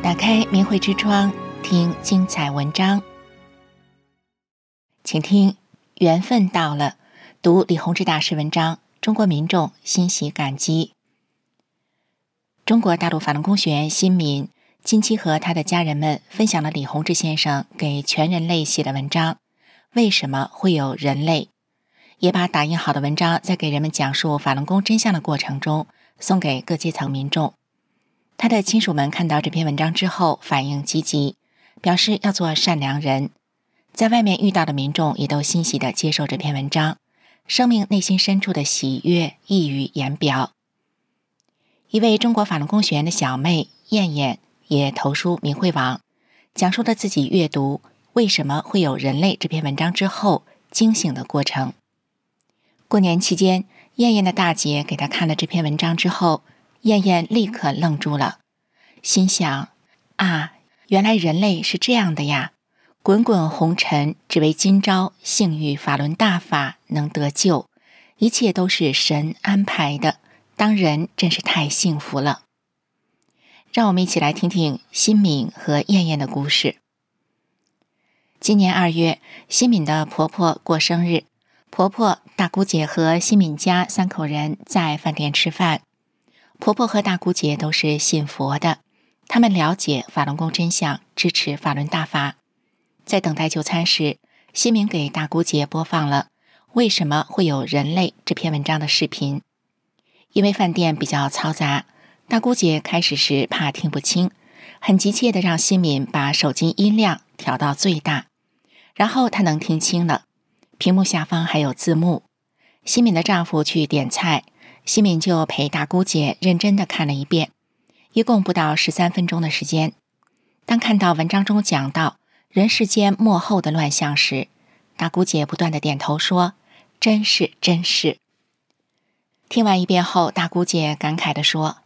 打开明慧之窗，听精彩文章。请听《缘分到了》，读李洪志大师文章，中国民众欣喜感激。中国大陆法轮功学员新民近期和他的家人们分享了李洪志先生给全人类写的文章。为什么会有人类？也把打印好的文章在给人们讲述法轮功真相的过程中，送给各阶层民众。他的亲属们看到这篇文章之后，反应积极，表示要做善良人。在外面遇到的民众也都欣喜地接受这篇文章，生命内心深处的喜悦溢于言表。一位中国法轮功学员的小妹燕燕也投书明慧网，讲述了自己阅读《为什么会有人类》这篇文章之后惊醒的过程。过年期间，燕燕的大姐给她看了这篇文章之后。燕燕立刻愣住了，心想：“啊，原来人类是这样的呀！滚滚红尘，只为今朝幸遇法轮大法，能得救，一切都是神安排的。当人真是太幸福了。”让我们一起来听听新敏和燕燕的故事。今年二月，新敏的婆婆过生日，婆婆、大姑姐和新敏家三口人在饭店吃饭。婆婆和大姑姐都是信佛的，他们了解法轮功真相，支持法轮大法。在等待就餐时，新民给大姑姐播放了《为什么会有人类》这篇文章的视频。因为饭店比较嘈杂，大姑姐开始时怕听不清，很急切地让新民把手机音量调到最大，然后她能听清了。屏幕下方还有字幕。新民的丈夫去点菜。西敏就陪大姑姐认真的看了一遍，一共不到十三分钟的时间。当看到文章中讲到人世间末后的乱象时，大姑姐不断的点头说：“真是，真是。”听完一遍后，大姑姐感慨的说：“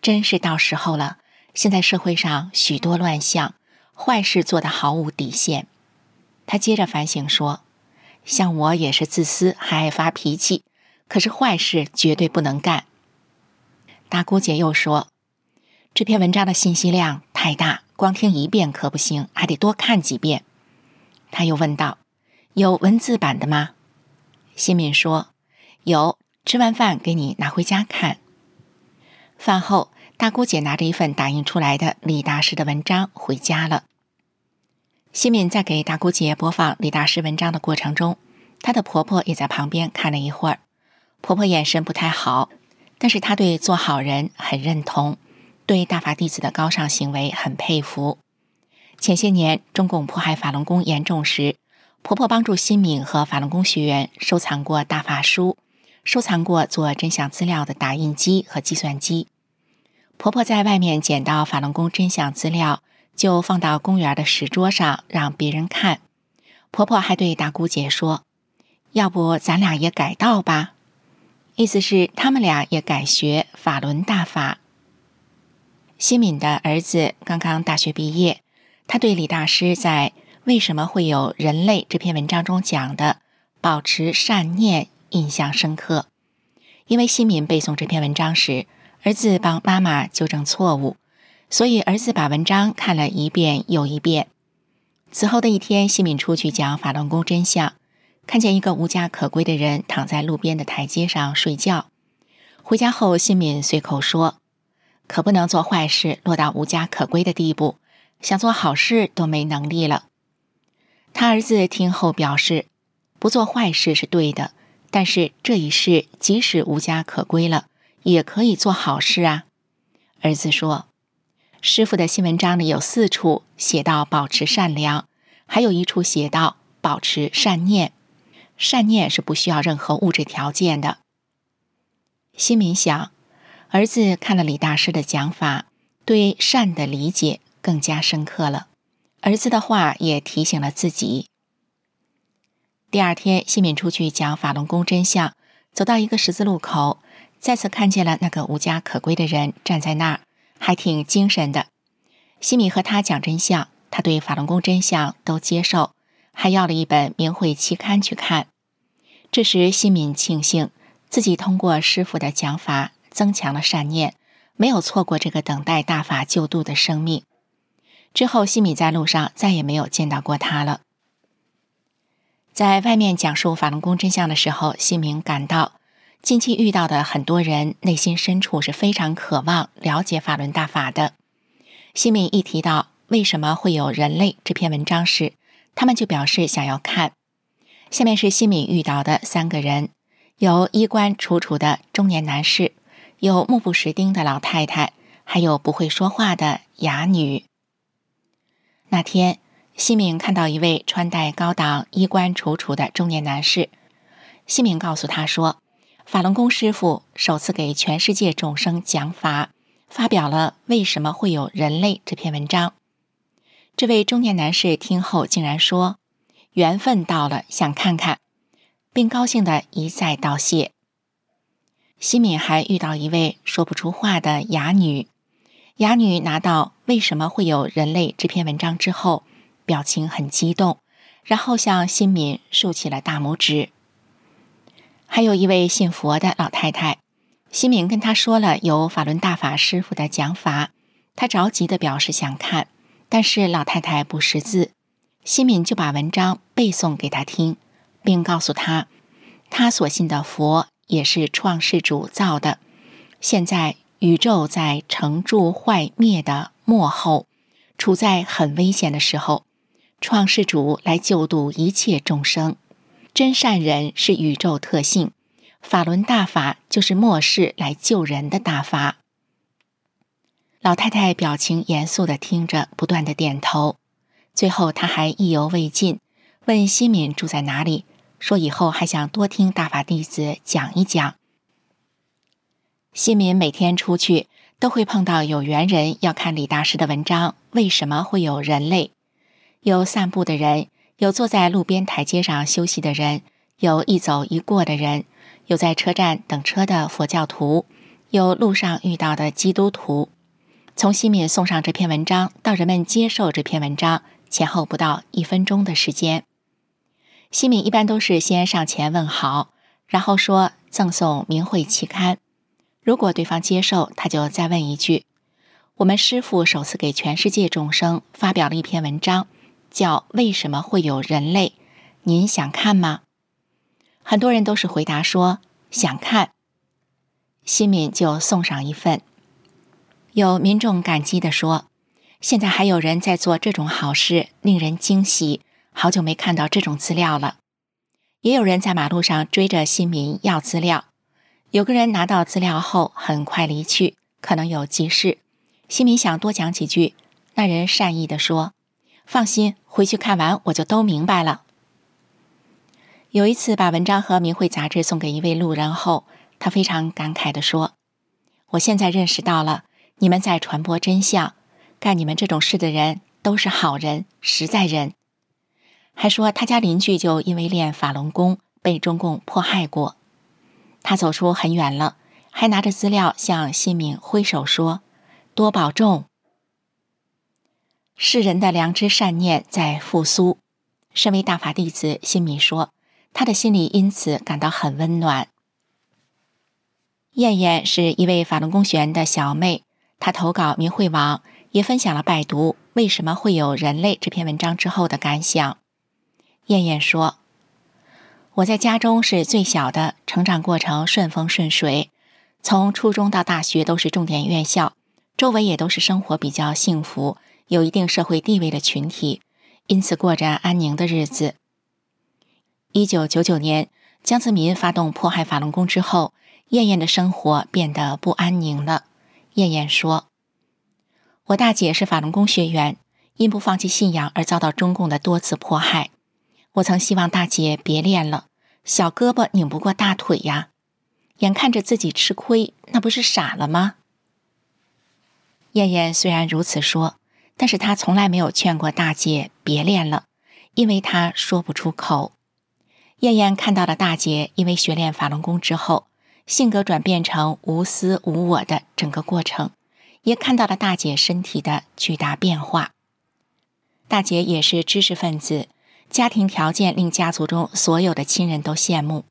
真是到时候了。现在社会上许多乱象，坏事做得毫无底线。”她接着反省说：“像我也是自私，还爱发脾气。”可是坏事绝对不能干。大姑姐又说：“这篇文章的信息量太大，光听一遍可不行，还得多看几遍。”她又问道：“有文字版的吗？”新敏说：“有，吃完饭给你拿回家看。”饭后，大姑姐拿着一份打印出来的李大师的文章回家了。新敏在给大姑姐播放李大师文章的过程中，她的婆婆也在旁边看了一会儿。婆婆眼神不太好，但是她对做好人很认同，对大法弟子的高尚行为很佩服。前些年中共迫害法轮功严重时，婆婆帮助新敏和法轮功学员收藏过大法书，收藏过做真相资料的打印机和计算机。婆婆在外面捡到法轮功真相资料，就放到公园的石桌上让别人看。婆婆还对大姑姐说：“要不咱俩也改道吧？”意思是他们俩也改学法轮大法。新敏的儿子刚刚大学毕业，他对李大师在《为什么会有人类》这篇文章中讲的“保持善念”印象深刻。因为新敏背诵这篇文章时，儿子帮妈妈纠正错误，所以儿子把文章看了一遍又一遍。此后的一天，新敏出去讲法轮功真相。看见一个无家可归的人躺在路边的台阶上睡觉。回家后，新敏随口说：“可不能做坏事，落到无家可归的地步。想做好事都没能力了。”他儿子听后表示：“不做坏事是对的，但是这一世即使无家可归了，也可以做好事啊。”儿子说：“师傅的新文章里有四处写到保持善良，还有一处写到保持善念。”善念是不需要任何物质条件的。新民想，儿子看了李大师的讲法，对善的理解更加深刻了。儿子的话也提醒了自己。第二天，西敏出去讲法轮功真相，走到一个十字路口，再次看见了那个无家可归的人站在那儿，还挺精神的。西敏和他讲真相，他对法轮功真相都接受。还要了一本《明慧》期刊去看。这时，西敏庆幸自己通过师傅的讲法，增强了善念，没有错过这个等待大法救度的生命。之后，西敏在路上再也没有见到过他了。在外面讲述法轮功真相的时候，西敏感到近期遇到的很多人内心深处是非常渴望了解法轮大法的。西敏一提到为什么会有人类这篇文章时，他们就表示想要看。下面是西敏遇到的三个人：有衣冠楚楚的中年男士，有目不识丁的老太太，还有不会说话的哑女。那天，西敏看到一位穿戴高档、衣冠楚楚的中年男士。西敏告诉他说：“法轮功师傅首次给全世界众生讲法，发表了《为什么会有人类》这篇文章。”这位中年男士听后竟然说。缘分到了，想看看，并高兴的一再道谢。西敏还遇到一位说不出话的哑女，哑女拿到《为什么会有人类》这篇文章之后，表情很激动，然后向西敏竖起了大拇指。还有一位信佛的老太太，西敏跟她说了有法轮大法师父的讲法，她着急的表示想看，但是老太太不识字。西敏就把文章背诵给他听，并告诉他，他所信的佛也是创世主造的。现在宇宙在成住坏灭的末后，处在很危险的时候，创世主来救度一切众生。真善人是宇宙特性，法轮大法就是末世来救人的大法。老太太表情严肃地听着，不断地点头。最后，他还意犹未尽，问西敏住在哪里，说以后还想多听大法弟子讲一讲。西敏每天出去都会碰到有缘人要看李大师的文章，为什么会有人类？有散步的人，有坐在路边台阶上休息的人，有一走一过的人，有在车站等车的佛教徒，有路上遇到的基督徒。从西敏送上这篇文章到人们接受这篇文章。前后不到一分钟的时间，西敏一般都是先上前问好，然后说赠送明慧期刊。如果对方接受，他就再问一句：“我们师父首次给全世界众生发表了一篇文章，叫《为什么会有人类》，您想看吗？”很多人都是回答说想看，西敏就送上一份。有民众感激地说。现在还有人在做这种好事，令人惊喜。好久没看到这种资料了。也有人在马路上追着新民要资料。有个人拿到资料后很快离去，可能有急事。新民想多讲几句，那人善意地说：“放心，回去看完我就都明白了。”有一次把文章和明慧杂志送给一位路人后，他非常感慨地说：“我现在认识到了，你们在传播真相。”干你们这种事的人都是好人，实在人。还说他家邻居就因为练法轮功被中共迫害过。他走出很远了，还拿着资料向西敏挥手说：“多保重。”世人的良知善念在复苏。身为大法弟子，西敏说他的心里因此感到很温暖。燕燕是一位法轮功学员的小妹，他投稿明慧网。也分享了拜读为什么会有人类这篇文章之后的感想。燕燕说：“我在家中是最小的，成长过程顺风顺水，从初中到大学都是重点院校，周围也都是生活比较幸福、有一定社会地位的群体，因此过着安宁的日子。”一九九九年，江泽民发动迫害法轮功之后，燕燕的生活变得不安宁了。燕燕说。我大姐是法轮功学员，因不放弃信仰而遭到中共的多次迫害。我曾希望大姐别练了，小胳膊拧不过大腿呀，眼看着自己吃亏，那不是傻了吗？燕燕虽然如此说，但是她从来没有劝过大姐别练了，因为她说不出口。燕燕看到了大姐因为学练法轮功之后，性格转变成无私无我的整个过程。也看到了大姐身体的巨大变化。大姐也是知识分子，家庭条件令家族中所有的亲人都羡慕。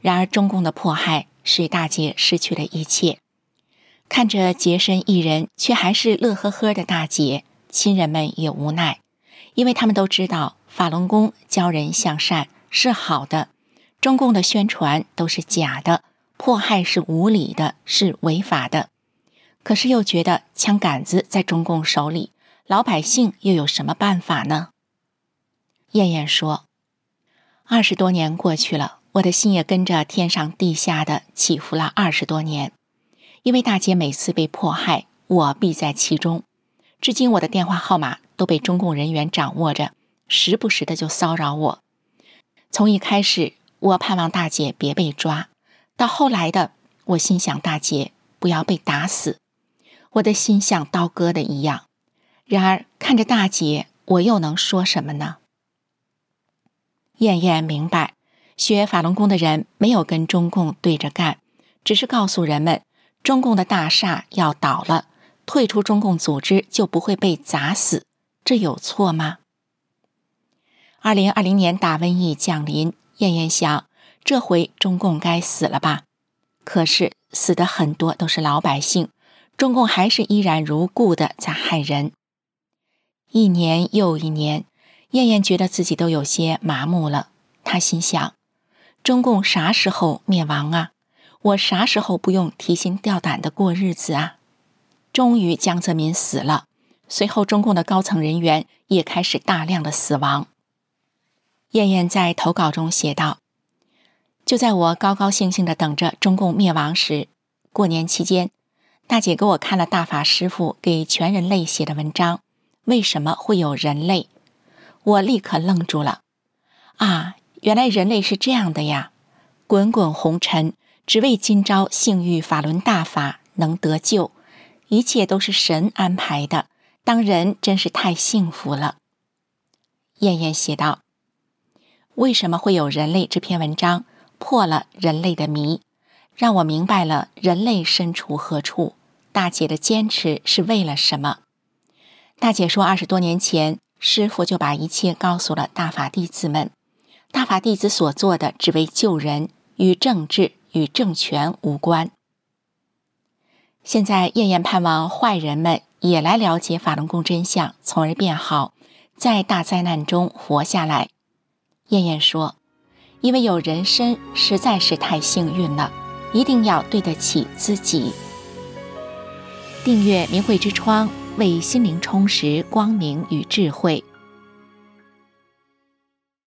然而，中共的迫害使大姐失去了一切。看着洁身一人却还是乐呵呵的大姐，亲人们也无奈，因为他们都知道法轮功教人向善是好的，中共的宣传都是假的，迫害是无理的，是违法的。可是又觉得枪杆子在中共手里，老百姓又有什么办法呢？燕燕说：“二十多年过去了，我的心也跟着天上地下的起伏了二十多年。因为大姐每次被迫害，我必在其中。至今我的电话号码都被中共人员掌握着，时不时的就骚扰我。从一开始，我盼望大姐别被抓，到后来的，我心想大姐不要被打死，我的心像刀割的一样。然而看着大姐，我又能说什么呢？”燕燕明白，学法轮功的人没有跟中共对着干，只是告诉人们，中共的大厦要倒了，退出中共组织就不会被砸死，这有错吗？二零二零年大瘟疫降临，燕燕想，这回中共该死了吧？可是死的很多都是老百姓，中共还是依然如故的在害人。一年又一年。燕燕觉得自己都有些麻木了，她心想：中共啥时候灭亡啊？我啥时候不用提心吊胆的过日子啊？终于，江泽民死了，随后中共的高层人员也开始大量的死亡。燕燕在投稿中写道：“就在我高高兴兴的等着中共灭亡时，过年期间，大姐给我看了大法师父给全人类写的文章，为什么会有人类？”我立刻愣住了，啊，原来人类是这样的呀！滚滚红尘，只为今朝幸遇法轮大法，能得救，一切都是神安排的。当人真是太幸福了。燕燕写道：“为什么会有人类？”这篇文章破了人类的谜，让我明白了人类身处何处。大姐的坚持是为了什么？大姐说，二十多年前。师傅就把一切告诉了大法弟子们，大法弟子所做的只为救人，与政治与政权无关。现在燕燕盼望坏人们也来了解法轮功真相，从而变好，在大灾难中活下来。燕燕说：“因为有人参实在是太幸运了，一定要对得起自己。”订阅明慧之窗。为心灵充实光明与智慧。